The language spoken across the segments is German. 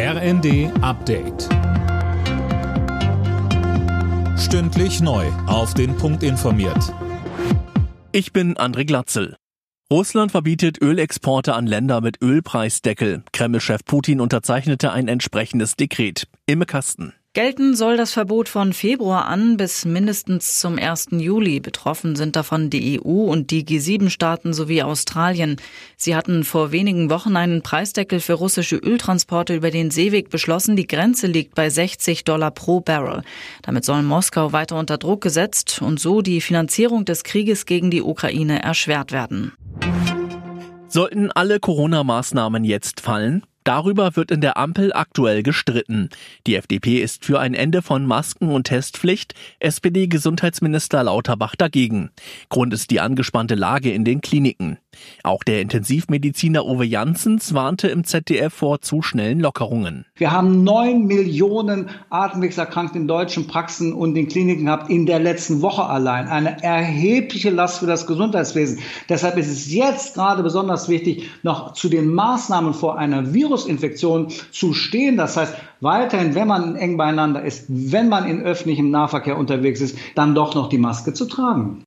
RND Update. Stündlich neu. Auf den Punkt informiert. Ich bin André Glatzel. Russland verbietet Ölexporte an Länder mit Ölpreisdeckel. Kreml-Chef Putin unterzeichnete ein entsprechendes Dekret. Imme Kasten. Gelten soll das Verbot von Februar an bis mindestens zum 1. Juli. Betroffen sind davon die EU und die G7-Staaten sowie Australien. Sie hatten vor wenigen Wochen einen Preisdeckel für russische Öltransporte über den Seeweg beschlossen. Die Grenze liegt bei 60 Dollar pro Barrel. Damit soll Moskau weiter unter Druck gesetzt und so die Finanzierung des Krieges gegen die Ukraine erschwert werden. Sollten alle Corona-Maßnahmen jetzt fallen? Darüber wird in der Ampel aktuell gestritten. Die FDP ist für ein Ende von Masken- und Testpflicht, SPD-Gesundheitsminister Lauterbach dagegen. Grund ist die angespannte Lage in den Kliniken. Auch der Intensivmediziner Uwe Janssens warnte im ZDF vor zu schnellen Lockerungen. Wir haben neun Millionen Atemwegserkrankte in deutschen Praxen und in Kliniken gehabt in der letzten Woche allein. Eine erhebliche Last für das Gesundheitswesen. Deshalb ist es jetzt gerade besonders wichtig, noch zu den Maßnahmen vor einer Virusinfektion zu stehen. Das heißt, weiterhin, wenn man eng beieinander ist, wenn man in öffentlichem Nahverkehr unterwegs ist, dann doch noch die Maske zu tragen.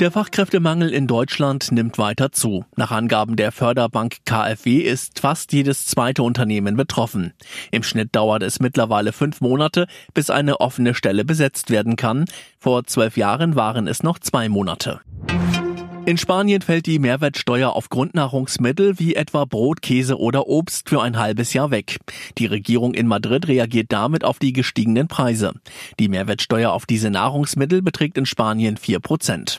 Der Fachkräftemangel in Deutschland nimmt weiter zu. Nach Angaben der Förderbank KfW ist fast jedes zweite Unternehmen betroffen. Im Schnitt dauert es mittlerweile fünf Monate, bis eine offene Stelle besetzt werden kann. Vor zwölf Jahren waren es noch zwei Monate. In Spanien fällt die Mehrwertsteuer auf Grundnahrungsmittel wie etwa Brot, Käse oder Obst für ein halbes Jahr weg. Die Regierung in Madrid reagiert damit auf die gestiegenen Preise. Die Mehrwertsteuer auf diese Nahrungsmittel beträgt in Spanien vier Prozent.